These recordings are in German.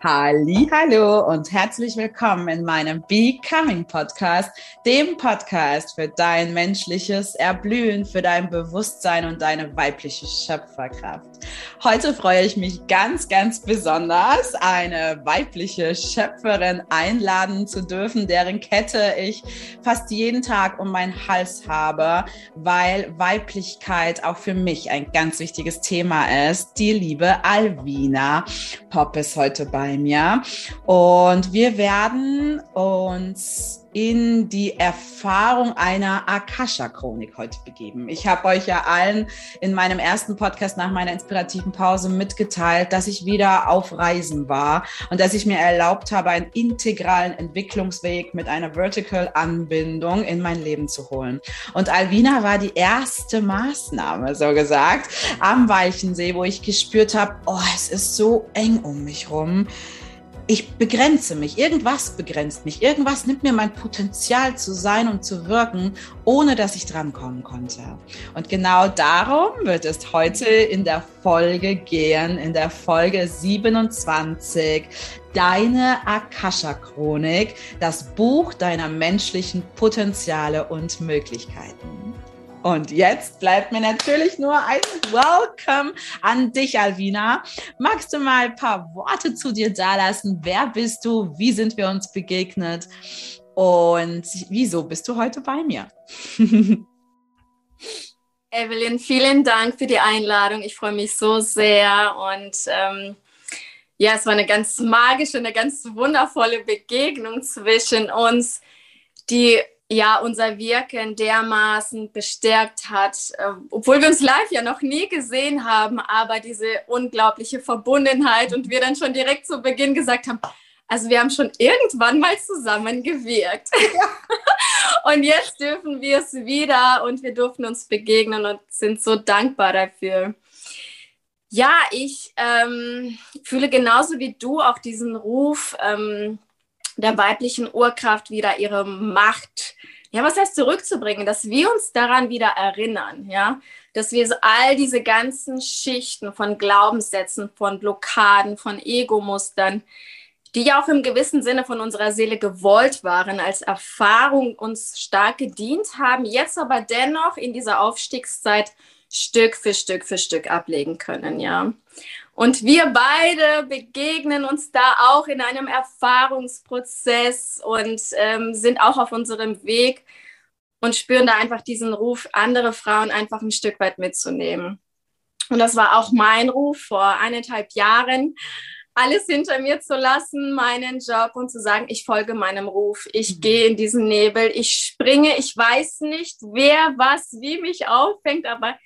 Hallo und herzlich willkommen in meinem Becoming Podcast, dem Podcast für dein menschliches Erblühen, für dein Bewusstsein und deine weibliche Schöpferkraft. Heute freue ich mich ganz, ganz besonders, eine weibliche Schöpferin einladen zu dürfen, deren Kette ich fast jeden Tag um meinen Hals habe, weil Weiblichkeit auch für mich ein ganz wichtiges Thema ist. Die liebe Alvina Pop ist heute bei bei mir. Und wir werden uns in die Erfahrung einer Akasha-Chronik heute begeben. Ich habe euch ja allen in meinem ersten Podcast nach meiner inspirativen Pause mitgeteilt, dass ich wieder auf Reisen war und dass ich mir erlaubt habe, einen integralen Entwicklungsweg mit einer Vertical-Anbindung in mein Leben zu holen. Und Alvina war die erste Maßnahme, so gesagt, am Weichensee, wo ich gespürt habe, oh, es ist so eng um mich rum ich begrenze mich, irgendwas begrenzt mich, irgendwas nimmt mir mein Potenzial zu sein und zu wirken, ohne dass ich drankommen konnte. Und genau darum wird es heute in der Folge gehen, in der Folge 27, deine Akasha-Chronik, das Buch deiner menschlichen Potenziale und Möglichkeiten. Und jetzt bleibt mir natürlich nur ein Welcome an dich, Alvina. Magst du mal ein paar Worte zu dir dalassen? Wer bist du? Wie sind wir uns begegnet? Und wieso bist du heute bei mir? Evelyn, vielen Dank für die Einladung. Ich freue mich so sehr und ähm, ja, es war eine ganz magische, eine ganz wundervolle Begegnung zwischen uns, die ja unser Wirken dermaßen bestärkt hat, äh, obwohl wir uns live ja noch nie gesehen haben, aber diese unglaubliche Verbundenheit und wir dann schon direkt zu Beginn gesagt haben, also wir haben schon irgendwann mal zusammen gewirkt. Ja. und jetzt dürfen wir es wieder und wir durften uns begegnen und sind so dankbar dafür. Ja, ich ähm, fühle genauso wie du auch diesen Ruf, ähm, der weiblichen Urkraft wieder ihre Macht, ja, was heißt zurückzubringen, dass wir uns daran wieder erinnern, ja, dass wir so all diese ganzen Schichten von Glaubenssätzen, von Blockaden, von Egomustern, die ja auch im gewissen Sinne von unserer Seele gewollt waren, als Erfahrung uns stark gedient haben, jetzt aber dennoch in dieser Aufstiegszeit Stück für Stück für Stück ablegen können, ja. Und wir beide begegnen uns da auch in einem Erfahrungsprozess und ähm, sind auch auf unserem Weg und spüren da einfach diesen Ruf, andere Frauen einfach ein Stück weit mitzunehmen. Und das war auch mein Ruf vor eineinhalb Jahren, alles hinter mir zu lassen, meinen Job und zu sagen, ich folge meinem Ruf, ich mhm. gehe in diesen Nebel, ich springe, ich weiß nicht, wer was wie mich auffängt, aber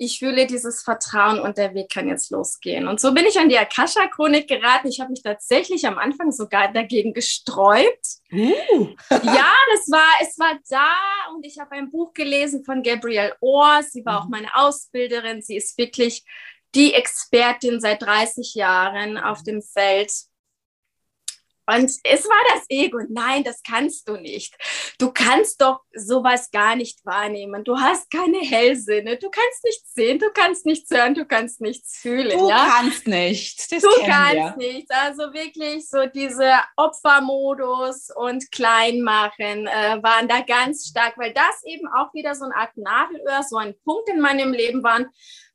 ich fühle dieses Vertrauen und der Weg kann jetzt losgehen. Und so bin ich an die Akasha-Chronik geraten. Ich habe mich tatsächlich am Anfang sogar dagegen gesträubt. Uh. ja, das war, es war da und ich habe ein Buch gelesen von Gabrielle Orr. Sie war mhm. auch meine Ausbilderin. Sie ist wirklich die Expertin seit 30 Jahren auf dem Feld und es war das Ego. Nein, das kannst du nicht. Du kannst doch sowas gar nicht wahrnehmen. Du hast keine Hellsinne. Du kannst nichts sehen, du kannst nichts hören, du kannst nichts fühlen. Du ja? kannst nicht. Das du kannst wir. nichts. Also wirklich so diese Opfermodus und Kleinmachen äh, waren da ganz stark, weil das eben auch wieder so eine Art Nadelöhr, so ein Punkt in meinem Leben waren,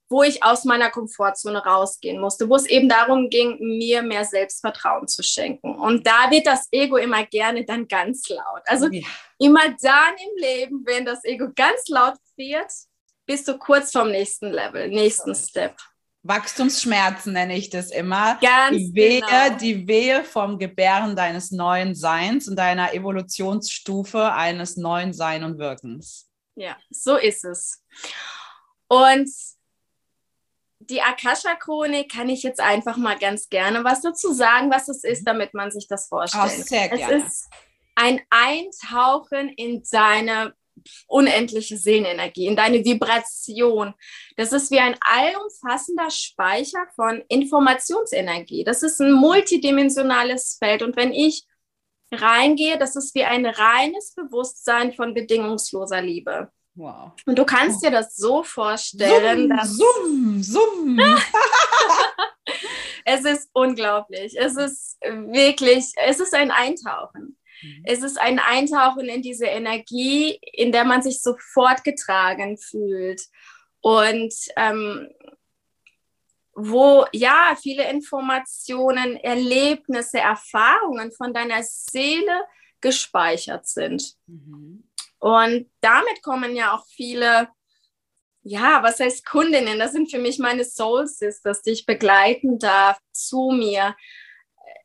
wo ich aus meiner Komfortzone rausgehen musste, wo es eben darum ging, mir mehr Selbstvertrauen zu schenken. Und da wird das Ego immer gerne dann ganz laut. Also ja. immer dann im Leben, wenn das Ego ganz laut wird, bist du kurz vom nächsten Level, nächsten Step. Wachstumsschmerzen nenne ich das immer. Ganz die Wehe, genau. die Wehe vom Gebären deines neuen Seins und deiner Evolutionsstufe eines neuen Sein und Wirkens. Ja, so ist es. Und die Akasha-Chronik kann ich jetzt einfach mal ganz gerne was dazu sagen, was es ist, damit man sich das vorstellt. Oh, sehr gerne. Es ist ein Eintauchen in deine unendliche Seelenenergie, in deine Vibration. Das ist wie ein allumfassender Speicher von Informationsenergie. Das ist ein multidimensionales Feld. Und wenn ich reingehe, das ist wie ein reines Bewusstsein von bedingungsloser Liebe. Wow. Und du kannst dir das so vorstellen, summ, dass. Summ, summ. Es ist unglaublich. Es ist wirklich, es ist ein Eintauchen. Mhm. Es ist ein Eintauchen in diese Energie, in der man sich sofort getragen fühlt. Und ähm, wo ja viele Informationen, Erlebnisse, Erfahrungen von deiner Seele gespeichert sind. Mhm. Und damit kommen ja auch viele, ja, was heißt Kundinnen? Das sind für mich meine Soul Sisters, die ich begleiten darf zu mir.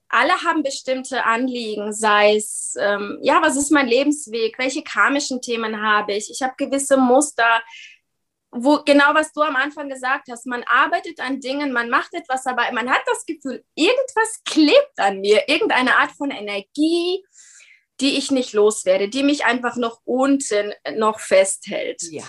Alle haben bestimmte Anliegen, sei es, ähm, ja, was ist mein Lebensweg? Welche karmischen Themen habe ich? Ich habe gewisse Muster, wo genau was du am Anfang gesagt hast, man arbeitet an Dingen, man macht etwas, aber man hat das Gefühl, irgendwas klebt an mir, irgendeine Art von Energie, die ich nicht loswerde, die mich einfach noch unten noch festhält. Ja.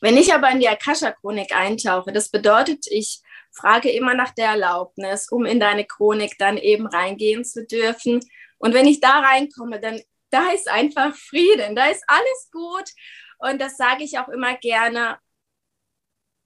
Wenn ich aber in die Akasha-Chronik eintauche, das bedeutet, ich frage immer nach der Erlaubnis, um in deine Chronik dann eben reingehen zu dürfen. Und wenn ich da reinkomme, dann da ist einfach Frieden, da ist alles gut und das sage ich auch immer gerne,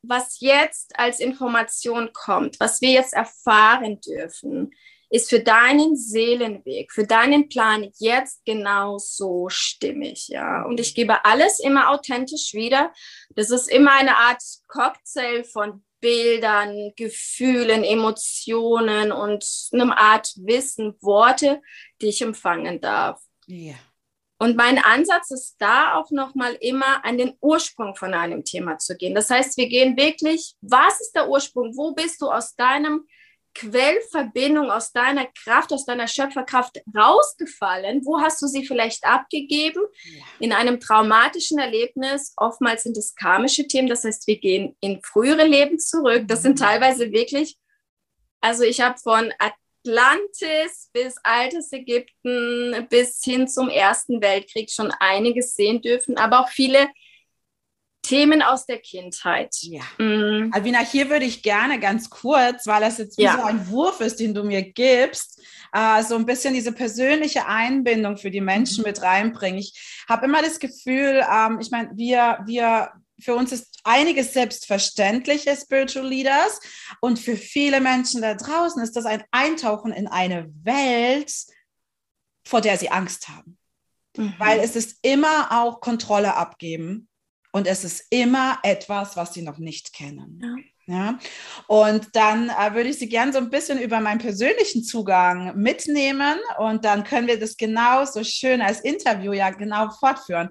was jetzt als Information kommt, was wir jetzt erfahren dürfen, ist für deinen Seelenweg, für deinen Plan jetzt genau so stimmig, ja. Und ich gebe alles immer authentisch wieder. Das ist immer eine Art Cocktail von Bildern, Gefühlen, Emotionen und einem Art Wissen, Worte, die ich empfangen darf. Ja. Und mein Ansatz ist da auch nochmal immer an den Ursprung von einem Thema zu gehen. Das heißt, wir gehen wirklich, was ist der Ursprung? Wo bist du aus deinem Quellverbindung, aus deiner Kraft, aus deiner Schöpferkraft rausgefallen? Wo hast du sie vielleicht abgegeben? Ja. In einem traumatischen Erlebnis. Oftmals sind es karmische Themen. Das heißt, wir gehen in frühere Leben zurück. Das sind mhm. teilweise wirklich also ich habe von Atlantis bis altes Ägypten bis hin zum Ersten Weltkrieg schon einiges sehen dürfen, aber auch viele Themen aus der Kindheit. Ja. Mhm. Alvina, hier würde ich gerne ganz kurz, weil das jetzt wie ja. so ein Wurf ist, den du mir gibst, äh, so ein bisschen diese persönliche Einbindung für die Menschen mhm. mit reinbringen. Ich habe immer das Gefühl, ähm, ich meine, wir, wir für uns ist einiges selbstverständlich als Spiritual Leaders und für viele Menschen da draußen ist das ein Eintauchen in eine Welt, vor der sie Angst haben. Mhm. Weil es ist immer auch Kontrolle abgeben und es ist immer etwas, was sie noch nicht kennen. Ja. Ja, und dann äh, würde ich Sie gerne so ein bisschen über meinen persönlichen Zugang mitnehmen und dann können wir das genauso schön als Interview ja genau fortführen.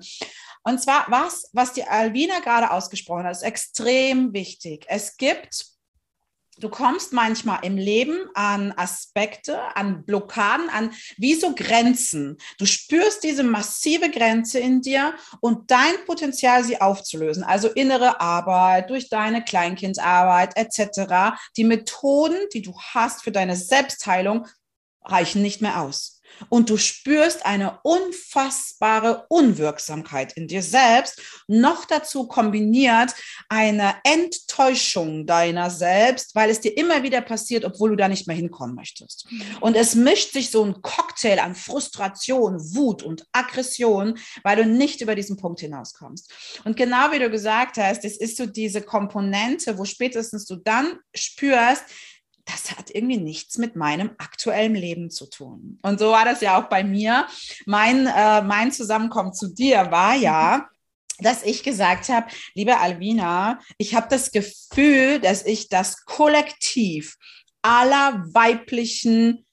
Und zwar was, was die Alvina gerade ausgesprochen hat, ist extrem wichtig. Es gibt Du kommst manchmal im Leben an Aspekte, an Blockaden, an wie so Grenzen. Du spürst diese massive Grenze in dir und dein Potenzial, sie aufzulösen. Also innere Arbeit, durch deine Kleinkindarbeit etc. Die Methoden, die du hast für deine Selbstheilung, reichen nicht mehr aus und du spürst eine unfassbare Unwirksamkeit in dir selbst, noch dazu kombiniert eine Enttäuschung deiner selbst, weil es dir immer wieder passiert, obwohl du da nicht mehr hinkommen möchtest. Mhm. Und es mischt sich so ein Cocktail an Frustration, Wut und Aggression, weil du nicht über diesen Punkt hinauskommst. Und genau wie du gesagt hast, es ist so diese Komponente, wo spätestens du dann spürst, das hat irgendwie nichts mit meinem aktuellen Leben zu tun. Und so war das ja auch bei mir. Mein, äh, mein Zusammenkommen zu dir war ja, dass ich gesagt habe, liebe Alvina, ich habe das Gefühl, dass ich das Kollektiv aller weiblichen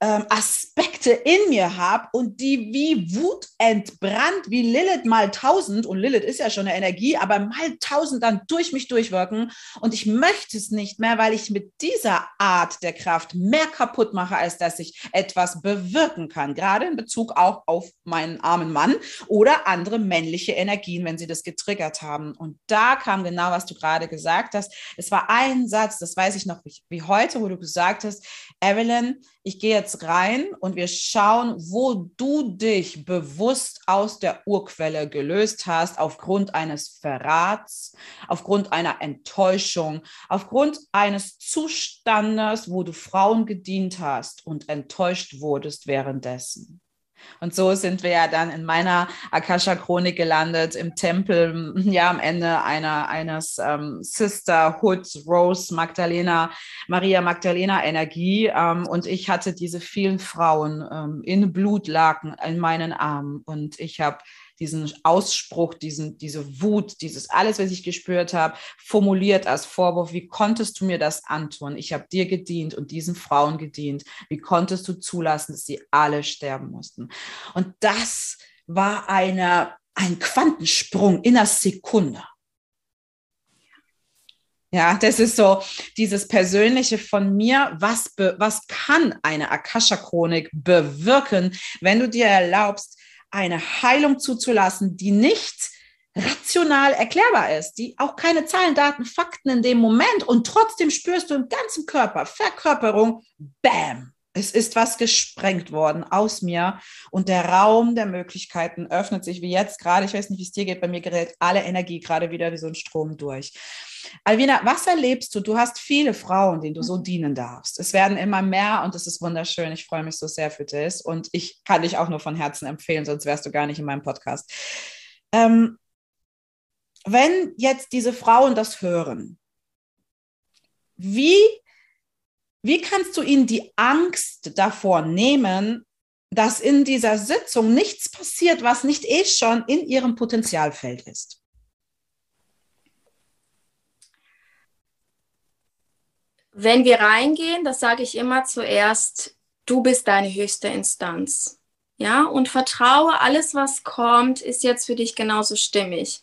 ähm, Aspekte in mir habe und die wie Wut entbrannt, wie Lilith mal tausend, und Lilith ist ja schon eine Energie, aber mal tausend dann durch mich durchwirken. Und ich möchte es nicht mehr, weil ich mit dieser Art der Kraft mehr kaputt mache, als dass ich etwas bewirken kann. Gerade in Bezug auch auf meinen armen Mann oder andere männliche Energien, wenn sie das getriggert haben. Und da kam genau, was du gerade gesagt hast. Es war ein Satz, das weiß ich noch wie, wie heute, wo du gesagt hast, Evelyn, ich gehe jetzt rein und wir schauen, wo du dich bewusst aus der Urquelle gelöst hast, aufgrund eines Verrats, aufgrund einer Enttäuschung, aufgrund eines Zustandes, wo du Frauen gedient hast und enttäuscht wurdest währenddessen. Und so sind wir ja dann in meiner Akasha-Chronik gelandet, im Tempel, ja, am Ende einer, eines ähm, Sisterhood, Rose Magdalena, Maria Magdalena Energie. Ähm, und ich hatte diese vielen Frauen ähm, in Blutlaken in meinen Armen. Und ich habe diesen Ausspruch, diesen, diese Wut, dieses alles, was ich gespürt habe, formuliert als Vorwurf. Wie konntest du mir das antun? Ich habe dir gedient und diesen Frauen gedient. Wie konntest du zulassen, dass sie alle sterben mussten? Und das war eine, ein Quantensprung in einer Sekunde. Ja, das ist so dieses Persönliche von mir. Was, be, was kann eine Akasha-Chronik bewirken, wenn du dir erlaubst, eine Heilung zuzulassen, die nicht rational erklärbar ist, die auch keine Zahlen, Daten, Fakten in dem Moment und trotzdem spürst du im ganzen Körper Verkörperung, bam, es ist was gesprengt worden aus mir und der Raum der Möglichkeiten öffnet sich wie jetzt gerade. Ich weiß nicht, wie es dir geht. Bei mir gerät alle Energie gerade wieder wie so ein Strom durch. Alvina, was erlebst du? Du hast viele Frauen, denen du so dienen darfst. Es werden immer mehr und es ist wunderschön. Ich freue mich so sehr für das und ich kann dich auch nur von Herzen empfehlen, sonst wärst du gar nicht in meinem Podcast. Ähm, wenn jetzt diese Frauen das hören, wie, wie kannst du ihnen die Angst davor nehmen, dass in dieser Sitzung nichts passiert, was nicht eh schon in ihrem Potenzialfeld ist? Wenn wir reingehen, das sage ich immer zuerst, du bist deine höchste Instanz. Ja, und vertraue, alles, was kommt, ist jetzt für dich genauso stimmig.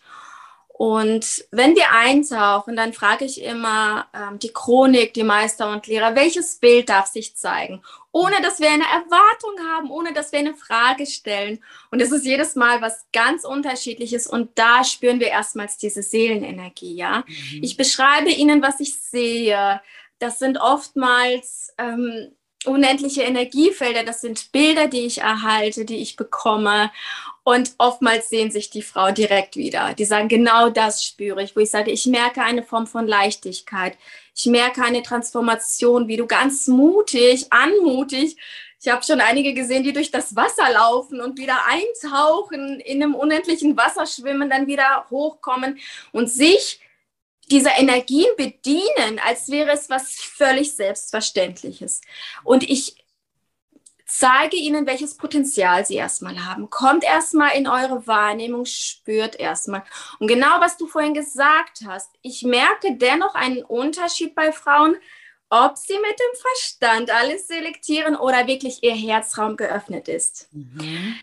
Und wenn wir eintauchen, dann frage ich immer ähm, die Chronik, die Meister und Lehrer, welches Bild darf sich zeigen? Ohne dass wir eine Erwartung haben, ohne dass wir eine Frage stellen. Und es ist jedes Mal was ganz Unterschiedliches. Und da spüren wir erstmals diese Seelenenergie, ja. Mhm. Ich beschreibe Ihnen, was ich sehe das sind oftmals ähm, unendliche Energiefelder, das sind Bilder, die ich erhalte, die ich bekomme. Und oftmals sehen sich die Frau direkt wieder. Die sagen, genau das spüre ich, wo ich sage, ich merke eine Form von Leichtigkeit. Ich merke eine Transformation, wie du ganz mutig, anmutig. Ich habe schon einige gesehen, die durch das Wasser laufen und wieder eintauchen, in einem unendlichen Wasser schwimmen, dann wieder hochkommen und sich dieser Energien bedienen, als wäre es was völlig Selbstverständliches. Und ich zeige ihnen, welches Potenzial sie erstmal haben. Kommt erstmal in eure Wahrnehmung, spürt erstmal. Und genau was du vorhin gesagt hast, ich merke dennoch einen Unterschied bei Frauen, ob sie mit dem Verstand alles selektieren oder wirklich ihr Herzraum geöffnet ist. Mhm.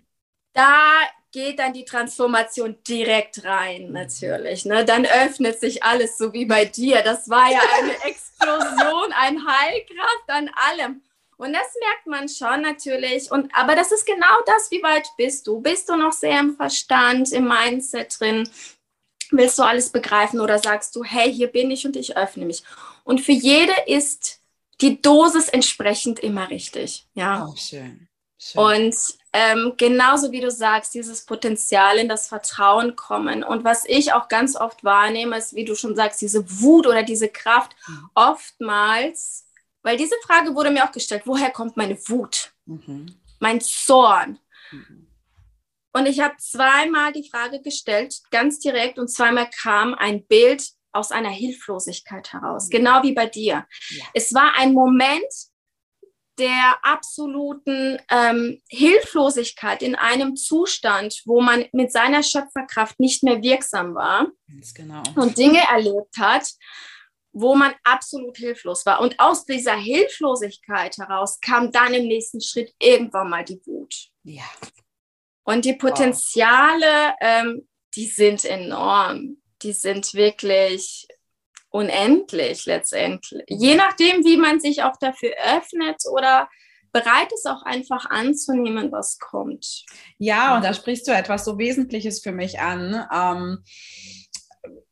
Da geht dann die Transformation direkt rein, mhm. natürlich. Ne? Dann öffnet sich alles, so wie bei dir. Das war ja eine Explosion, ein Heilkraft an allem. Und das merkt man schon natürlich. Und, aber das ist genau das, wie weit bist du? Bist du noch sehr im Verstand, im Mindset drin? Willst du alles begreifen oder sagst du, hey, hier bin ich und ich öffne mich? Und für jede ist die Dosis entsprechend immer richtig. Ja. Oh, schön. schön. Und ähm, genauso wie du sagst, dieses Potenzial in das Vertrauen kommen. Und was ich auch ganz oft wahrnehme, ist, wie du schon sagst, diese Wut oder diese Kraft. Mhm. Oftmals, weil diese Frage wurde mir auch gestellt, woher kommt meine Wut? Mhm. Mein Zorn? Mhm. Und ich habe zweimal die Frage gestellt, ganz direkt, und zweimal kam ein Bild aus einer Hilflosigkeit heraus, mhm. genau wie bei dir. Ja. Es war ein Moment, der absoluten ähm, Hilflosigkeit in einem Zustand, wo man mit seiner Schöpferkraft nicht mehr wirksam war genau. und Dinge erlebt hat, wo man absolut hilflos war. Und aus dieser Hilflosigkeit heraus kam dann im nächsten Schritt irgendwann mal die Wut. Ja. Und die Potenziale, wow. ähm, die sind enorm. Die sind wirklich unendlich letztendlich. Je nachdem, wie man sich auch dafür öffnet oder bereit ist, auch einfach anzunehmen, was kommt. Ja, und da sprichst du etwas so Wesentliches für mich an. Ähm,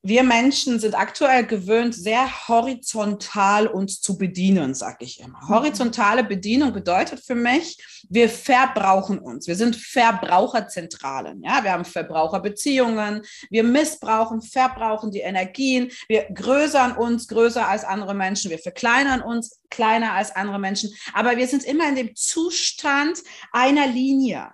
wir Menschen sind aktuell gewöhnt, sehr horizontal uns zu bedienen, sage ich immer. Mhm. Horizontale Bedienung bedeutet für mich, wir verbrauchen uns. Wir sind Verbraucherzentralen. Ja, wir haben Verbraucherbeziehungen. Wir missbrauchen, verbrauchen die Energien. Wir größern uns größer als andere Menschen. Wir verkleinern uns kleiner als andere Menschen. Aber wir sind immer in dem Zustand einer Linie.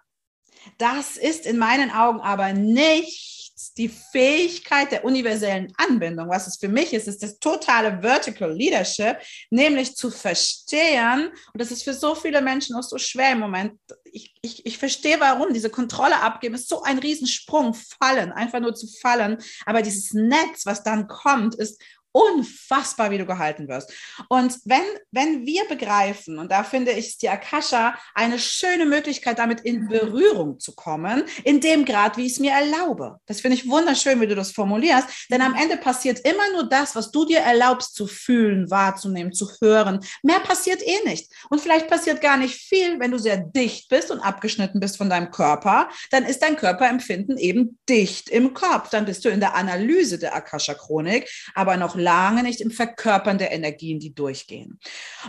Das ist in meinen Augen aber nicht die Fähigkeit der universellen Anbindung. Was es für mich ist, ist das totale Vertical Leadership, nämlich zu verstehen, und das ist für so viele Menschen auch so schwer im Moment. Ich, ich, ich verstehe, warum. Diese Kontrolle abgeben ist so ein Riesensprung, fallen, einfach nur zu fallen. Aber dieses Netz, was dann kommt, ist unfassbar, wie du gehalten wirst. Und wenn, wenn wir begreifen, und da finde ich die Akasha eine schöne Möglichkeit, damit in Berührung zu kommen, in dem Grad, wie ich es mir erlaube. Das finde ich wunderschön, wie du das formulierst, denn am Ende passiert immer nur das, was du dir erlaubst zu fühlen, wahrzunehmen, zu hören. Mehr passiert eh nicht. Und vielleicht passiert gar nicht viel, wenn du sehr dicht bist und abgeschnitten bist von deinem Körper, dann ist dein Körperempfinden eben dicht im Kopf. Dann bist du in der Analyse der Akasha-Chronik, aber noch lange nicht im Verkörpern der Energien, die durchgehen.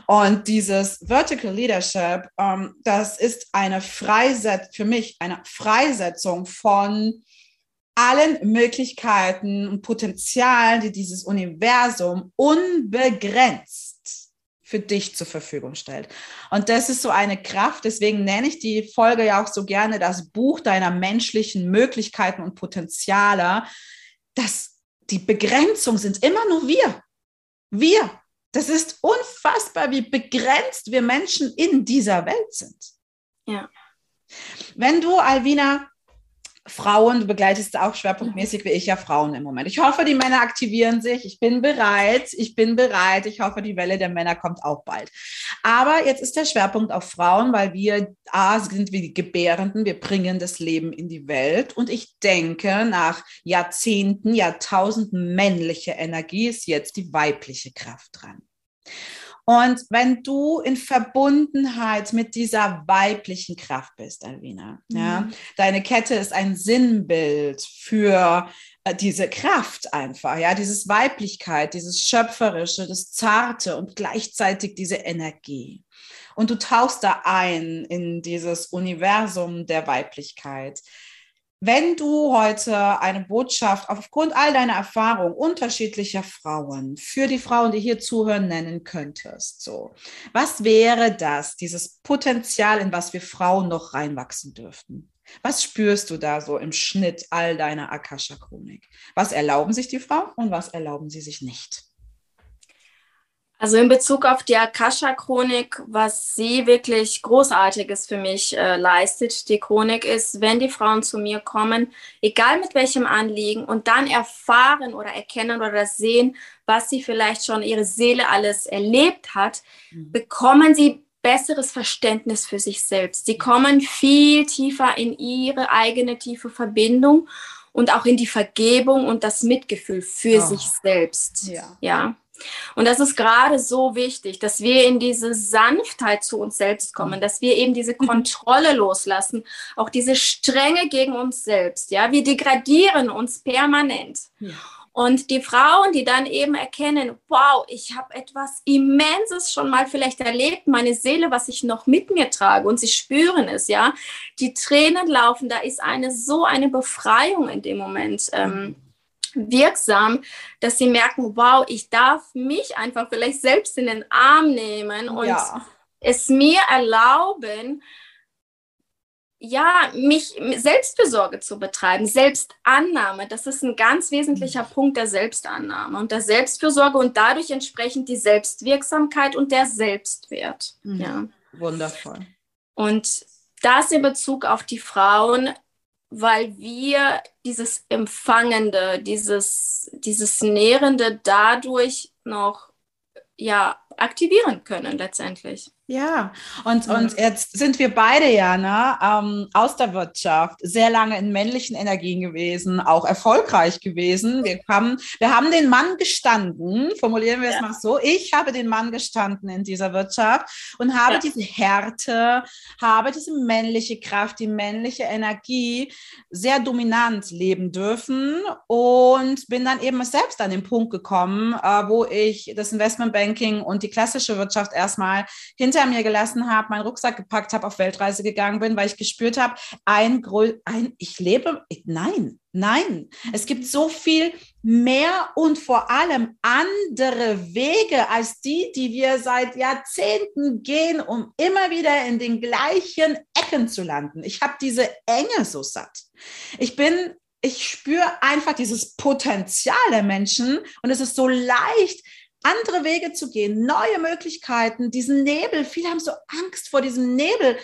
Und dieses Vertical Leadership, ähm, das ist eine Freisetzung, für mich eine Freisetzung von allen Möglichkeiten und Potenzialen, die dieses Universum unbegrenzt für dich zur Verfügung stellt. Und das ist so eine Kraft, deswegen nenne ich die Folge ja auch so gerne das Buch deiner menschlichen Möglichkeiten und Potenziale. Das die Begrenzung sind immer nur wir. Wir. Das ist unfassbar, wie begrenzt wir Menschen in dieser Welt sind. Ja. Wenn du, Alvina, Frauen, du begleitest auch schwerpunktmäßig wie ich ja Frauen im Moment. Ich hoffe, die Männer aktivieren sich. Ich bin bereit. Ich bin bereit. Ich hoffe, die Welle der Männer kommt auch bald. Aber jetzt ist der Schwerpunkt auf Frauen, weil wir A, sind wie die Gebärenden. Wir bringen das Leben in die Welt. Und ich denke, nach Jahrzehnten, Jahrtausenden männliche Energie ist jetzt die weibliche Kraft dran. Und wenn du in Verbundenheit mit dieser weiblichen Kraft bist, Alvina, mhm. ja, deine Kette ist ein Sinnbild für äh, diese Kraft einfach, ja, dieses Weiblichkeit, dieses Schöpferische, das Zarte und gleichzeitig diese Energie. Und du tauchst da ein in dieses Universum der Weiblichkeit. Wenn du heute eine Botschaft aufgrund all deiner Erfahrung unterschiedlicher Frauen für die Frauen, die hier zuhören, nennen könntest, so, was wäre das, dieses Potenzial, in was wir Frauen noch reinwachsen dürften? Was spürst du da so im Schnitt all deiner Akasha-Chronik? Was erlauben sich die Frauen und was erlauben sie sich nicht? Also in Bezug auf die Akasha-Chronik, was sie wirklich Großartiges für mich äh, leistet, die Chronik ist, wenn die Frauen zu mir kommen, egal mit welchem Anliegen, und dann erfahren oder erkennen oder sehen, was sie vielleicht schon ihre Seele alles erlebt hat, mhm. bekommen sie besseres Verständnis für sich selbst. Sie kommen viel tiefer in ihre eigene tiefe Verbindung und auch in die Vergebung und das Mitgefühl für oh. sich selbst. Ja. ja. Und das ist gerade so wichtig, dass wir in diese Sanftheit zu uns selbst kommen, mhm. dass wir eben diese mhm. Kontrolle loslassen, auch diese Strenge gegen uns selbst. Ja, wir degradieren uns permanent. Ja. Und die Frauen, die dann eben erkennen, wow, ich habe etwas Immenses schon mal vielleicht erlebt, meine Seele, was ich noch mit mir trage und sie spüren es, ja, die Tränen laufen, da ist eine so eine Befreiung in dem Moment. Ähm, mhm wirksam, dass sie merken, wow, ich darf mich einfach vielleicht selbst in den Arm nehmen und ja. es mir erlauben, ja, mich Selbstfürsorge zu betreiben, Selbstannahme, das ist ein ganz wesentlicher. Punkt der Selbstannahme und der Selbstfürsorge und dadurch entsprechend die Selbstwirksamkeit und der Selbstwert. Mhm. Ja. Wundervoll. Und das in Bezug auf die Frauen, weil wir dieses Empfangende, dieses, dieses Nährende dadurch noch ja, aktivieren können letztendlich. Ja, und, und jetzt sind wir beide ja ne, ähm, aus der Wirtschaft sehr lange in männlichen Energien gewesen, auch erfolgreich gewesen. Wir haben, wir haben den Mann gestanden, formulieren wir ja. es mal so. Ich habe den Mann gestanden in dieser Wirtschaft und habe ja. diese Härte, habe diese männliche Kraft, die männliche Energie sehr dominant leben dürfen und bin dann eben selbst an den Punkt gekommen, äh, wo ich das Investmentbanking und die klassische Wirtschaft erstmal hinter hinter mir gelassen habe, meinen Rucksack gepackt habe, auf Weltreise gegangen bin, weil ich gespürt habe, ein, ein ich lebe, nein, nein, es gibt so viel mehr und vor allem andere Wege als die, die wir seit Jahrzehnten gehen, um immer wieder in den gleichen Ecken zu landen. Ich habe diese Enge so satt. Ich bin ich spüre einfach dieses Potenzial der Menschen und es ist so leicht, andere Wege zu gehen, neue Möglichkeiten, diesen Nebel. Viele haben so Angst vor diesem Nebel.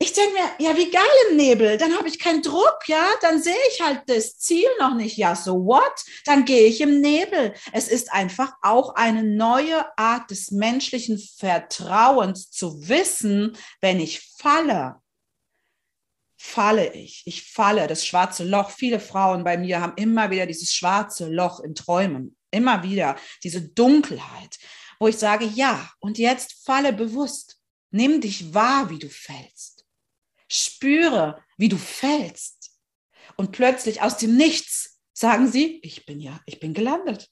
Ich denke mir, ja, wie geil im Nebel. Dann habe ich keinen Druck, ja. Dann sehe ich halt das Ziel noch nicht. Ja, so what? Dann gehe ich im Nebel. Es ist einfach auch eine neue Art des menschlichen Vertrauens zu wissen, wenn ich falle, falle ich. Ich falle, das schwarze Loch. Viele Frauen bei mir haben immer wieder dieses schwarze Loch in Träumen. Immer wieder diese Dunkelheit, wo ich sage, ja, und jetzt falle bewusst. Nimm dich wahr, wie du fällst. Spüre, wie du fällst. Und plötzlich aus dem Nichts sagen sie, ich bin ja, ich bin gelandet.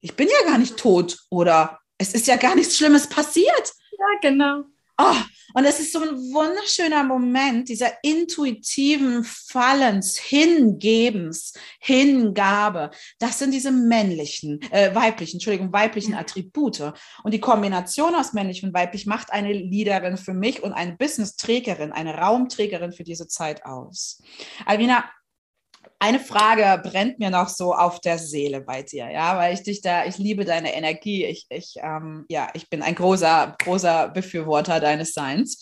Ich bin ja gar nicht tot oder es ist ja gar nichts Schlimmes passiert. Ja, genau. Oh, und es ist so ein wunderschöner Moment dieser intuitiven Fallens, Hingebens, Hingabe. Das sind diese männlichen, äh, weiblichen, Entschuldigung, weiblichen Attribute. Und die Kombination aus männlich und weiblich macht eine Leaderin für mich und eine Business-Trägerin, eine Raumträgerin für diese Zeit aus. Alvina, eine Frage brennt mir noch so auf der Seele bei dir, ja, weil ich dich da, ich liebe deine Energie. Ich, ich, ähm, ja, ich bin ein großer, großer Befürworter deines Seins.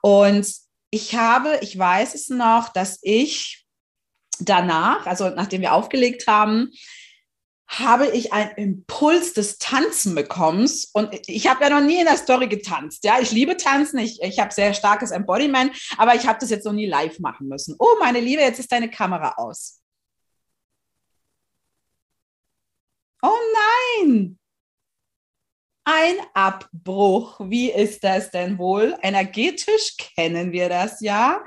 Und ich habe, ich weiß es noch, dass ich danach, also nachdem wir aufgelegt haben, habe ich einen Impuls des Tanzen bekommen. Und ich habe ja noch nie in der Story getanzt. Ja, ich liebe Tanzen. Ich, ich habe sehr starkes Embodiment, aber ich habe das jetzt noch nie live machen müssen. Oh, meine Liebe, jetzt ist deine Kamera aus. Oh nein! Ein Abbruch. Wie ist das denn wohl? Energetisch kennen wir das ja.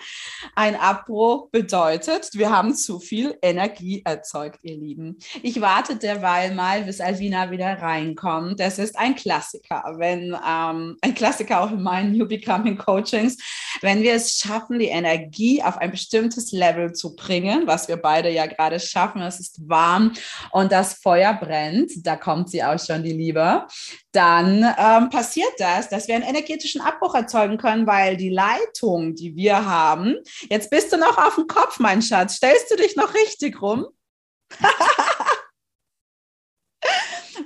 Ein Abbruch bedeutet, wir haben zu viel Energie erzeugt, ihr Lieben. Ich warte derweil mal, bis Alvina wieder reinkommt. Das ist ein Klassiker, wenn ähm, ein Klassiker auch in meinen New Becoming Coachings, wenn wir es schaffen, die Energie auf ein bestimmtes Level zu bringen, was wir beide ja gerade schaffen. Es ist warm und das Feuer brennt. Da kommt sie auch schon, die Liebe dann ähm, passiert das, dass wir einen energetischen Abbruch erzeugen können, weil die Leitung, die wir haben, jetzt bist du noch auf dem Kopf, mein Schatz, stellst du dich noch richtig rum?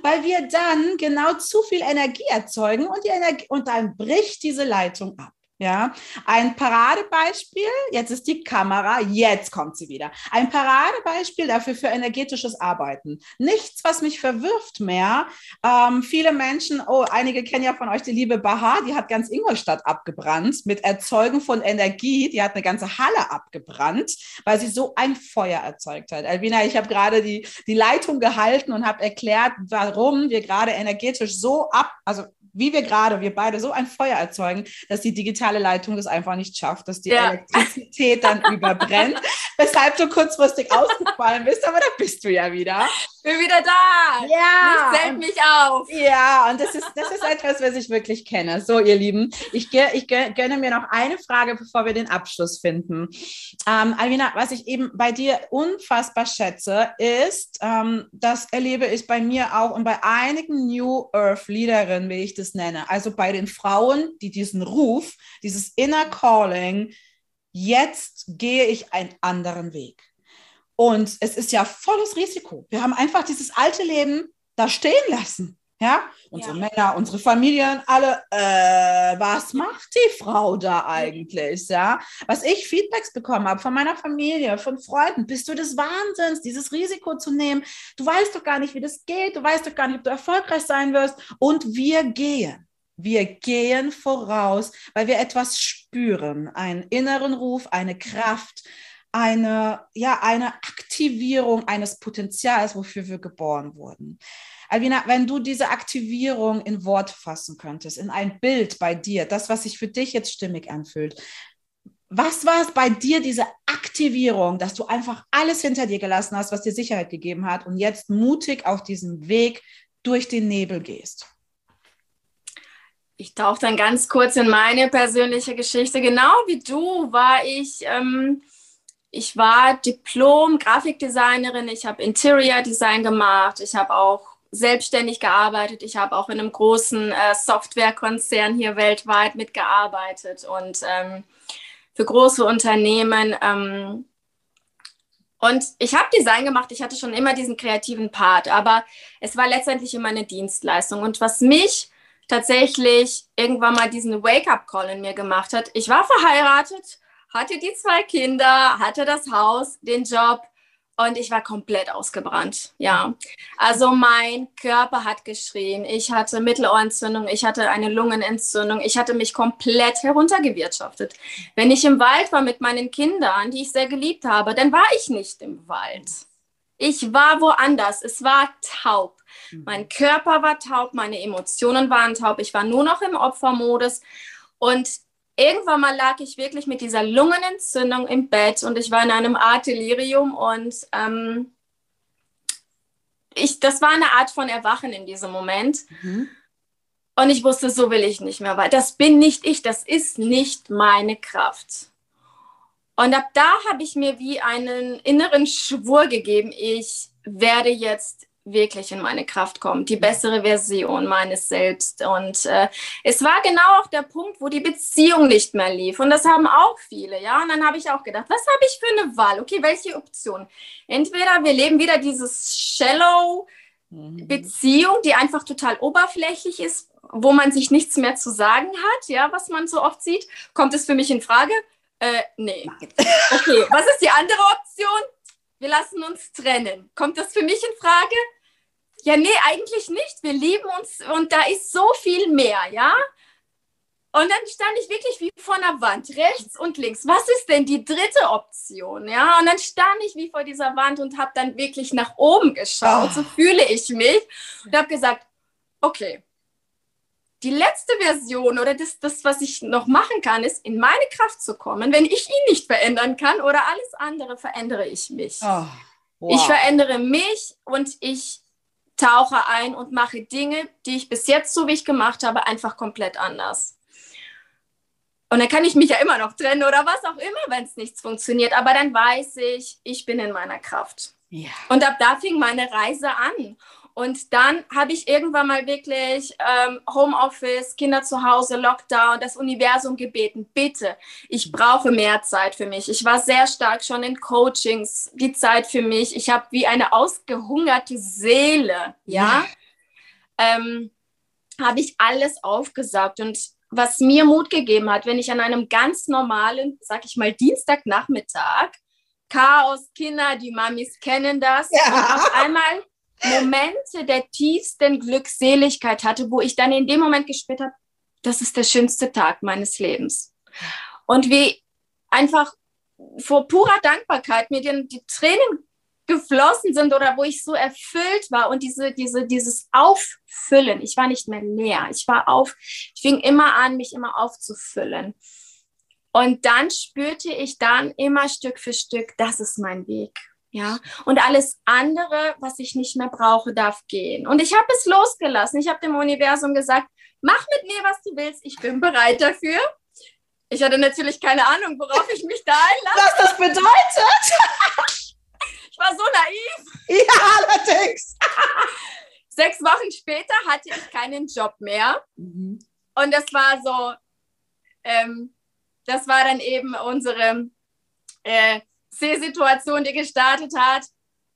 weil wir dann genau zu viel Energie erzeugen und, die Energie, und dann bricht diese Leitung ab. Ja, ein Paradebeispiel, jetzt ist die Kamera, jetzt kommt sie wieder. Ein Paradebeispiel dafür für energetisches Arbeiten. Nichts, was mich verwirft mehr. Ähm, viele Menschen, oh, einige kennen ja von euch die liebe Baha, die hat ganz Ingolstadt abgebrannt mit Erzeugen von Energie. Die hat eine ganze Halle abgebrannt, weil sie so ein Feuer erzeugt hat. Albina, ich habe gerade die, die Leitung gehalten und habe erklärt, warum wir gerade energetisch so ab, also wie wir gerade, wir beide so ein Feuer erzeugen, dass die digitale Leitung das einfach nicht schafft, dass die ja. Elektrizität dann überbrennt, weshalb du kurzfristig ausgefallen bist, aber da bist du ja wieder. Bin wieder da. Ja. Ich zählt mich auf. Ja, und das ist, das ist etwas, was ich wirklich kenne. So, ihr Lieben, ich, ich gönne mir noch eine Frage, bevor wir den Abschluss finden. Ähm, Alvina, was ich eben bei dir unfassbar schätze, ist, ähm, das erlebe ich bei mir auch und bei einigen New Earth Leaderinnen, wie ich das nenne. Also bei den Frauen, die diesen Ruf, dieses Inner Calling, jetzt gehe ich einen anderen Weg. Und es ist ja volles Risiko. Wir haben einfach dieses alte Leben da stehen lassen. Ja, unsere ja. Männer, unsere Familien, alle, äh, was macht die Frau da eigentlich? Ja, was ich Feedbacks bekommen habe von meiner Familie, von Freunden, bist du des Wahnsinns, dieses Risiko zu nehmen? Du weißt doch gar nicht, wie das geht, du weißt doch gar nicht, ob du erfolgreich sein wirst. Und wir gehen. Wir gehen voraus, weil wir etwas spüren, einen inneren Ruf, eine Kraft, eine, ja, eine Aktivierung eines Potenzials, wofür wir geboren wurden. Alvina, wenn du diese Aktivierung in Wort fassen könntest, in ein Bild bei dir, das, was sich für dich jetzt stimmig anfühlt, was war es bei dir, diese Aktivierung, dass du einfach alles hinter dir gelassen hast, was dir Sicherheit gegeben hat und jetzt mutig auf diesem Weg durch den Nebel gehst? Ich tauche dann ganz kurz in meine persönliche Geschichte. Genau wie du war ich, ähm, ich war Diplom-Grafikdesignerin, ich habe Interior Design gemacht, ich habe auch selbstständig gearbeitet, ich habe auch in einem großen äh, Softwarekonzern hier weltweit mitgearbeitet und ähm, für große Unternehmen. Ähm, und ich habe Design gemacht, ich hatte schon immer diesen kreativen Part, aber es war letztendlich immer eine Dienstleistung. Und was mich tatsächlich irgendwann mal diesen Wake-up-Call in mir gemacht hat. Ich war verheiratet, hatte die zwei Kinder, hatte das Haus, den Job und ich war komplett ausgebrannt. Ja, also mein Körper hat geschrien. Ich hatte Mittelohrentzündung, ich hatte eine Lungenentzündung, ich hatte mich komplett heruntergewirtschaftet. Wenn ich im Wald war mit meinen Kindern, die ich sehr geliebt habe, dann war ich nicht im Wald. Ich war woanders. Es war taub. Mhm. Mein Körper war taub, meine Emotionen waren taub. Ich war nur noch im Opfermodus. Und irgendwann mal lag ich wirklich mit dieser Lungenentzündung im Bett und ich war in einem Art Delirium und ähm, ich, das war eine Art von Erwachen in diesem Moment. Mhm. Und ich wusste, so will ich nicht mehr weil Das bin nicht ich, das ist nicht meine Kraft. Und ab da habe ich mir wie einen inneren Schwur gegeben, ich werde jetzt wirklich in meine Kraft kommen, die bessere Version meines Selbst. Und äh, es war genau auch der Punkt, wo die Beziehung nicht mehr lief. Und das haben auch viele, ja. Und dann habe ich auch gedacht, was habe ich für eine Wahl? Okay, welche Option? Entweder wir leben wieder dieses Shallow mhm. Beziehung, die einfach total oberflächlich ist, wo man sich nichts mehr zu sagen hat, ja, was man so oft sieht. Kommt es für mich in Frage? Äh, nee. Okay, was ist die andere Option? Wir lassen uns trennen. Kommt das für mich in Frage? Ja, nee, eigentlich nicht. Wir lieben uns und da ist so viel mehr, ja? Und dann stand ich wirklich wie vor einer Wand, rechts und links. Was ist denn die dritte Option? Ja, und dann stand ich wie vor dieser Wand und habe dann wirklich nach oben geschaut. Oh. So fühle ich mich und habe gesagt, okay, die letzte Version oder das, das, was ich noch machen kann, ist, in meine Kraft zu kommen. Wenn ich ihn nicht verändern kann oder alles andere, verändere ich mich. Oh. Wow. Ich verändere mich und ich tauche ein und mache Dinge, die ich bis jetzt so wie ich gemacht habe, einfach komplett anders. Und dann kann ich mich ja immer noch trennen oder was auch immer, wenn es nichts funktioniert. Aber dann weiß ich, ich bin in meiner Kraft. Ja. Und ab da fing meine Reise an. Und dann habe ich irgendwann mal wirklich ähm, Homeoffice, Kinder zu Hause, Lockdown, das Universum gebeten, bitte, ich brauche mehr Zeit für mich. Ich war sehr stark schon in Coachings, die Zeit für mich. Ich habe wie eine ausgehungerte Seele, ja. Ähm, habe ich alles aufgesaugt und was mir Mut gegeben hat, wenn ich an einem ganz normalen, sag ich mal, Dienstagnachmittag, Chaos, Kinder, die Mamis kennen das, ja. auf einmal Momente der tiefsten Glückseligkeit hatte, wo ich dann in dem Moment gespürt habe, das ist der schönste Tag meines Lebens. Und wie einfach vor purer Dankbarkeit mir die, die Tränen geflossen sind oder wo ich so erfüllt war und diese, diese, dieses Auffüllen, ich war nicht mehr leer, ich war auf, ich fing immer an, mich immer aufzufüllen. Und dann spürte ich dann immer Stück für Stück, das ist mein Weg. Ja, und alles andere, was ich nicht mehr brauche, darf gehen. Und ich habe es losgelassen. Ich habe dem Universum gesagt, mach mit mir, was du willst. Ich bin bereit dafür. Ich hatte natürlich keine Ahnung, worauf ich mich da einlasse. Was das bedeutet? ich war so naiv. Ja, allerdings. Sechs Wochen später hatte ich keinen Job mehr. Mhm. Und das war so, ähm, das war dann eben unsere äh, C-Situation, die gestartet hat.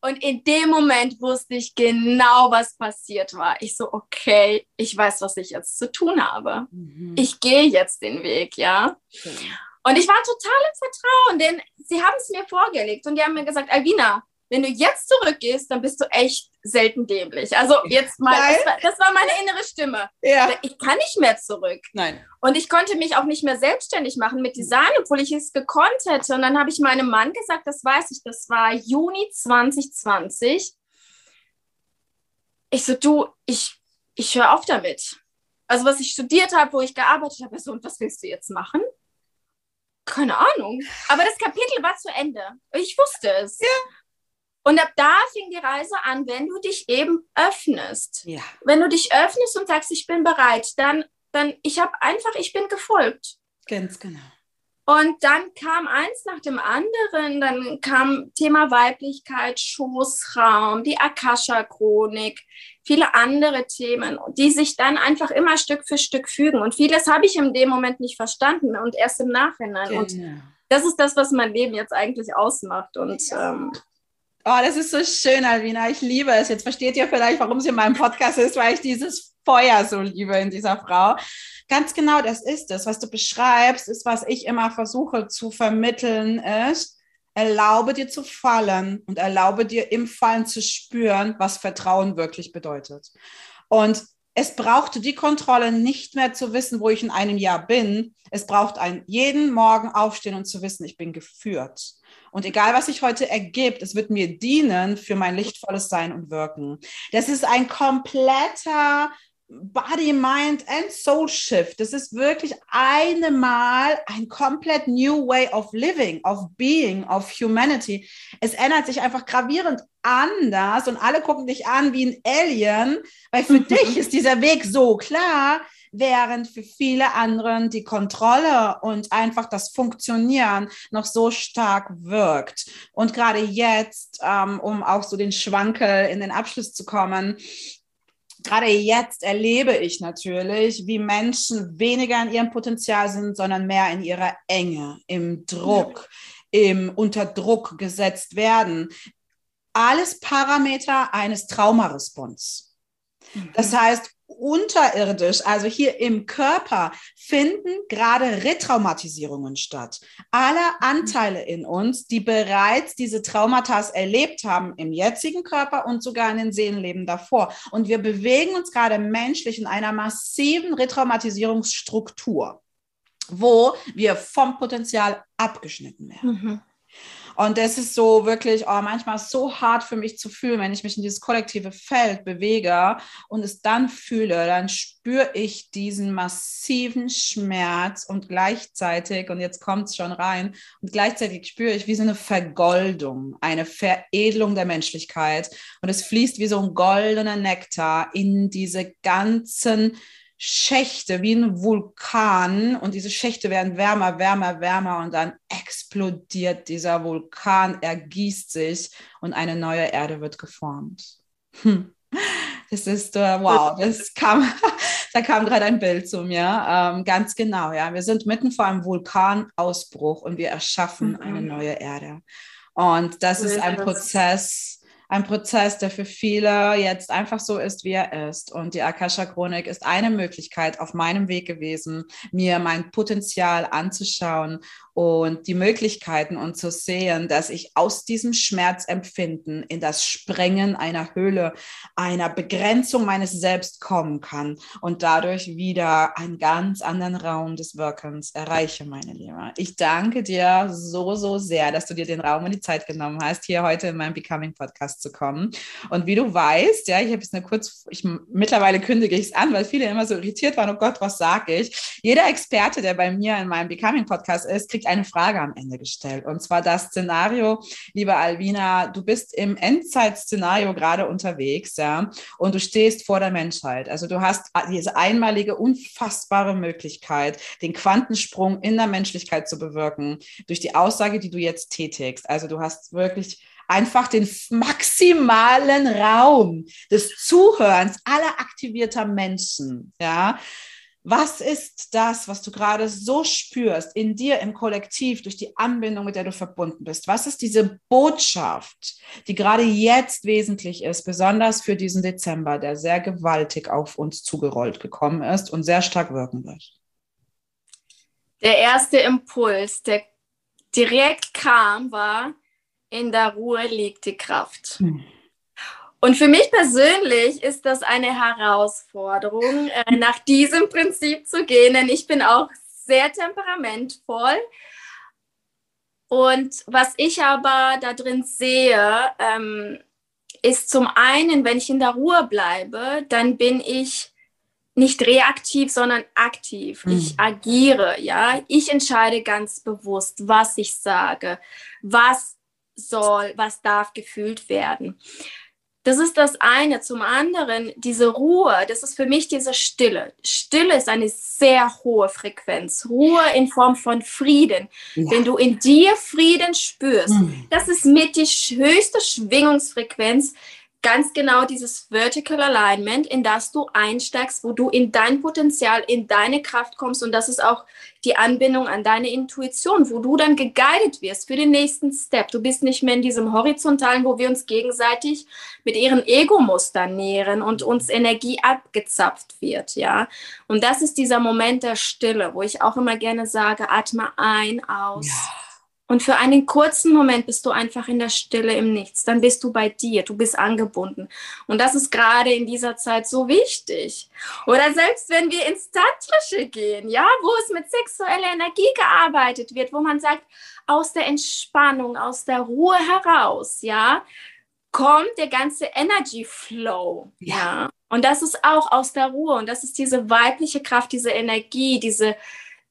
Und in dem Moment wusste ich genau, was passiert war. Ich so, okay, ich weiß, was ich jetzt zu tun habe. Mhm. Ich gehe jetzt den Weg, ja. Okay. Und ich war total im Vertrauen, denn sie haben es mir vorgelegt und die haben mir gesagt, Alvina, wenn du jetzt zurückgehst, dann bist du echt selten dämlich. Also jetzt mal, das war, das war, meine innere Stimme. Ja. Ich kann nicht mehr zurück. Nein. Und ich konnte mich auch nicht mehr selbstständig machen mit Design, obwohl ich es gekonnt hätte. Und dann habe ich meinem Mann gesagt, das weiß ich, das war Juni 2020. Ich so, du, ich, ich höre auf damit. Also was ich studiert habe, wo ich gearbeitet habe, so, und was willst du jetzt machen? Keine Ahnung. Aber das Kapitel war zu Ende. Ich wusste es. Ja. Und ab da fing die Reise an, wenn du dich eben öffnest. Ja. Wenn du dich öffnest und sagst, ich bin bereit, dann dann, ich habe einfach, ich bin gefolgt. Ganz genau. Und dann kam eins nach dem anderen, dann kam Thema Weiblichkeit, Schoßraum, die Akasha-Chronik, viele andere Themen, die sich dann einfach immer Stück für Stück fügen. Und vieles habe ich in dem Moment nicht verstanden und erst im Nachhinein. Genau. Und das ist das, was mein Leben jetzt eigentlich ausmacht. Und ähm, Oh, das ist so schön, Alvina. Ich liebe es. Jetzt versteht ihr vielleicht, warum sie in meinem Podcast ist, weil ich dieses Feuer so liebe in dieser Frau. Ganz genau, das ist es. Was du beschreibst, ist, was ich immer versuche zu vermitteln, ist, erlaube dir zu fallen und erlaube dir im Fallen zu spüren, was Vertrauen wirklich bedeutet. Und es brauchte die Kontrolle nicht mehr zu wissen, wo ich in einem Jahr bin. Es braucht ein jeden Morgen aufstehen und zu wissen, ich bin geführt. Und egal, was sich heute ergibt, es wird mir dienen für mein lichtvolles Sein und Wirken. Das ist ein kompletter Body, Mind and Soul Shift. Das ist wirklich einmal ein komplett new way of living, of being, of humanity. Es ändert sich einfach gravierend anders und alle gucken dich an wie ein Alien, weil für dich ist dieser Weg so klar, während für viele anderen die Kontrolle und einfach das Funktionieren noch so stark wirkt. Und gerade jetzt, ähm, um auch so den Schwankel in den Abschluss zu kommen, gerade jetzt erlebe ich natürlich, wie Menschen weniger in ihrem Potenzial sind, sondern mehr in ihrer Enge, im Druck, im unter Druck gesetzt werden. Alles Parameter eines Traumarespons. Das mhm. heißt, unterirdisch, also hier im Körper, finden gerade Retraumatisierungen statt. Alle Anteile in uns, die bereits diese Traumata erlebt haben im jetzigen Körper und sogar in den Seelenleben davor. Und wir bewegen uns gerade menschlich in einer massiven Retraumatisierungsstruktur, wo wir vom Potenzial abgeschnitten werden. Mhm. Und das ist so wirklich oh, manchmal so hart für mich zu fühlen, wenn ich mich in dieses kollektive Feld bewege und es dann fühle, dann spüre ich diesen massiven Schmerz und gleichzeitig, und jetzt kommt es schon rein, und gleichzeitig spüre ich wie so eine Vergoldung, eine Veredelung der Menschlichkeit. Und es fließt wie so ein goldener Nektar in diese ganzen Schächte wie ein Vulkan und diese Schächte werden wärmer, wärmer, wärmer und dann explodiert dieser Vulkan, ergießt sich und eine neue Erde wird geformt. Hm. Das ist, uh, wow, das kam, da kam gerade ein Bild zu mir. Ähm, ganz genau, ja. Wir sind mitten vor einem Vulkanausbruch und wir erschaffen mhm. eine neue Erde. Und das ist ein Prozess, ein Prozess, der für viele jetzt einfach so ist, wie er ist. Und die Akasha-Chronik ist eine Möglichkeit auf meinem Weg gewesen, mir mein Potenzial anzuschauen und die Möglichkeiten und zu sehen, dass ich aus diesem Schmerzempfinden in das Sprengen einer Höhle, einer Begrenzung meines Selbst kommen kann und dadurch wieder einen ganz anderen Raum des Wirkens erreiche, meine Liebe. Ich danke dir so, so sehr, dass du dir den Raum und die Zeit genommen hast, hier heute in meinem Becoming Podcast zu kommen. Und wie du weißt, ja, ich habe jetzt eine kurz, ich, mittlerweile kündige ich es an, weil viele immer so irritiert waren, oh Gott, was sage ich? Jeder Experte, der bei mir in meinem Becoming Podcast ist, kriegt kriegt eine Frage am Ende gestellt. Und zwar das Szenario, liebe Alvina, du bist im Endzeitszenario gerade unterwegs, ja, und du stehst vor der Menschheit. Also du hast diese einmalige, unfassbare Möglichkeit, den Quantensprung in der Menschlichkeit zu bewirken, durch die Aussage, die du jetzt tätigst. Also du hast wirklich einfach den maximalen Raum des Zuhörens aller aktivierter Menschen, ja, was ist das, was du gerade so spürst in dir im Kollektiv durch die Anbindung, mit der du verbunden bist? Was ist diese Botschaft, die gerade jetzt wesentlich ist, besonders für diesen Dezember, der sehr gewaltig auf uns zugerollt gekommen ist und sehr stark wirken wird? Der erste Impuls, der direkt kam, war, in der Ruhe liegt die Kraft. Hm. Und für mich persönlich ist das eine Herausforderung, äh, nach diesem Prinzip zu gehen, denn ich bin auch sehr temperamentvoll. Und was ich aber da drin sehe, ähm, ist zum einen, wenn ich in der Ruhe bleibe, dann bin ich nicht reaktiv, sondern aktiv. Mhm. Ich agiere, ja. Ich entscheide ganz bewusst, was ich sage, was soll, was darf gefühlt werden. Das ist das eine. Zum anderen, diese Ruhe, das ist für mich diese Stille. Stille ist eine sehr hohe Frequenz. Ruhe in Form von Frieden. Ja. Wenn du in dir Frieden spürst, mhm. das ist mit die höchste Schwingungsfrequenz, ganz genau dieses Vertical Alignment, in das du einsteigst, wo du in dein Potenzial, in deine Kraft kommst. Und das ist auch die Anbindung an deine Intuition, wo du dann geguided wirst für den nächsten Step. Du bist nicht mehr in diesem Horizontalen, wo wir uns gegenseitig mit ihren Ego-Mustern nähren und uns Energie abgezapft wird, ja. Und das ist dieser Moment der Stille, wo ich auch immer gerne sage, atme ein, aus. Ja und für einen kurzen Moment bist du einfach in der Stille im Nichts. Dann bist du bei dir, du bist angebunden. Und das ist gerade in dieser Zeit so wichtig. Oder selbst wenn wir ins Tantrische gehen, ja, wo es mit sexueller Energie gearbeitet wird, wo man sagt, aus der Entspannung, aus der Ruhe heraus, ja, kommt der ganze Energy Flow. Ja. ja. Und das ist auch aus der Ruhe. Und das ist diese weibliche Kraft, diese Energie, diese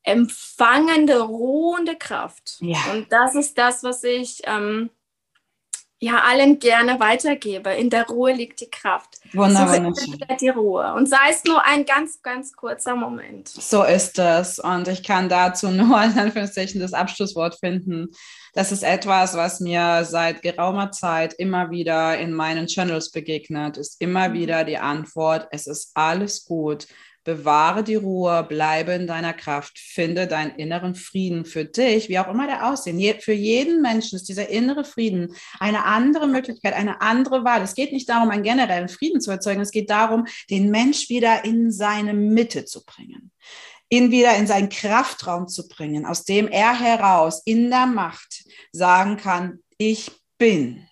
empfangende, ruhende Kraft. Ja. Und das ist das, was ich ähm, ja allen gerne weitergebe. In der Ruhe liegt die Kraft. Wunderbar. So die Ruhe. Und sei es nur ein ganz, ganz kurzer Moment. So ist es. Und ich kann dazu nur in Anführungszeichen das Abschlusswort finden. Das ist etwas, was mir seit geraumer Zeit immer wieder in meinen Channels begegnet, ist immer mhm. wieder die Antwort, es ist alles gut. Bewahre die Ruhe, bleibe in deiner Kraft, finde deinen inneren Frieden für dich, wie auch immer der aussehen. Je, für jeden Menschen ist dieser innere Frieden eine andere Möglichkeit, eine andere Wahl. Es geht nicht darum, einen generellen Frieden zu erzeugen, es geht darum, den Mensch wieder in seine Mitte zu bringen ihn wieder in seinen Kraftraum zu bringen, aus dem er heraus in der Macht sagen kann, ich bin.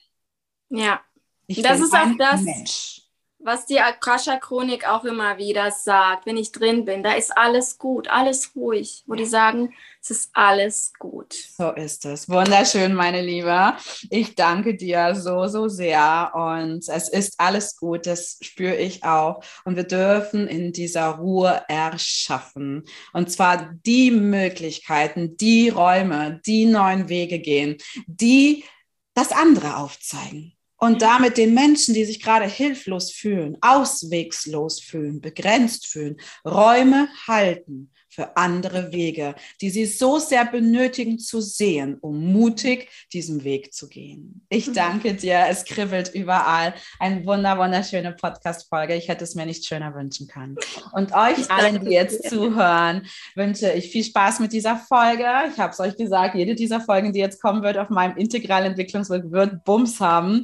Ja, ich das bin ist auch das, Mensch was die Akasha-Chronik auch immer wieder sagt, wenn ich drin bin, da ist alles gut, alles ruhig, wo die sagen, es ist alles gut. So ist es. Wunderschön, meine Liebe. Ich danke dir so, so sehr und es ist alles gut, das spüre ich auch. Und wir dürfen in dieser Ruhe erschaffen. Und zwar die Möglichkeiten, die Räume, die neuen Wege gehen, die das andere aufzeigen und damit den Menschen, die sich gerade hilflos fühlen, auswegslos fühlen, begrenzt fühlen, Räume halten für andere Wege, die sie so sehr benötigen zu sehen, um mutig diesen Weg zu gehen. Ich mhm. danke dir. Es kribbelt überall. Eine wunder, wunderschöne Podcast-Folge. Ich hätte es mir nicht schöner wünschen können. Und euch allen, die jetzt zuhören, wünsche ich viel Spaß mit dieser Folge. Ich habe es euch gesagt, jede dieser Folgen, die jetzt kommen wird auf meinem integralen Entwicklungsweg, wird Bums haben.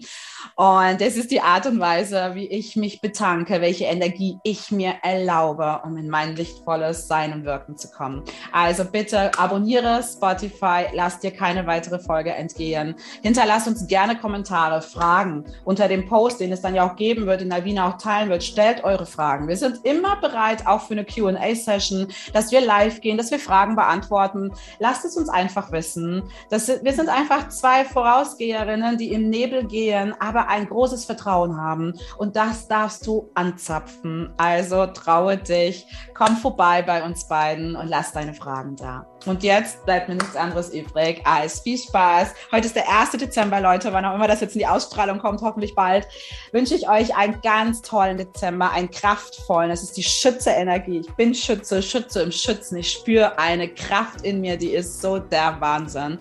Und das ist die Art und Weise, wie ich mich betanke, welche Energie ich mir erlaube, um in mein lichtvolles Sein und Wirken Wirken zu kommen. Also bitte abonniere Spotify, lass dir keine weitere Folge entgehen. Hinterlass uns gerne Kommentare, Fragen unter dem Post, den es dann ja auch geben wird, den Alvina auch teilen wird. Stellt eure Fragen. Wir sind immer bereit, auch für eine QA-Session, dass wir live gehen, dass wir Fragen beantworten. Lasst es uns einfach wissen. Das, wir sind einfach zwei Vorausgeherinnen, die im Nebel gehen, aber ein großes Vertrauen haben. Und das darfst du anzapfen. Also traue dich, komm vorbei bei uns beiden beiden und lass deine Fragen da. Und jetzt bleibt mir nichts anderes übrig als viel Spaß. Heute ist der 1. Dezember, Leute, wann auch immer das jetzt in die Ausstrahlung kommt, hoffentlich bald, wünsche ich euch einen ganz tollen Dezember, einen kraftvollen. Das ist die Schütze-Energie. Ich bin Schütze, Schütze im Schützen. Ich spüre eine Kraft in mir, die ist so der Wahnsinn.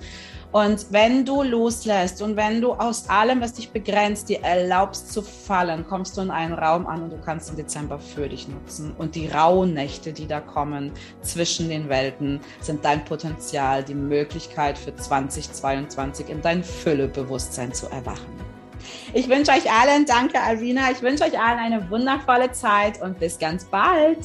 Und wenn du loslässt und wenn du aus allem, was dich begrenzt, dir erlaubst zu fallen, kommst du in einen Raum an und du kannst den Dezember für dich nutzen. Und die rauen Nächte, die da kommen zwischen den Welten, sind dein Potenzial, die Möglichkeit für 2022 in dein Füllebewusstsein zu erwachen. Ich wünsche euch allen, danke Alvina, ich wünsche euch allen eine wundervolle Zeit und bis ganz bald.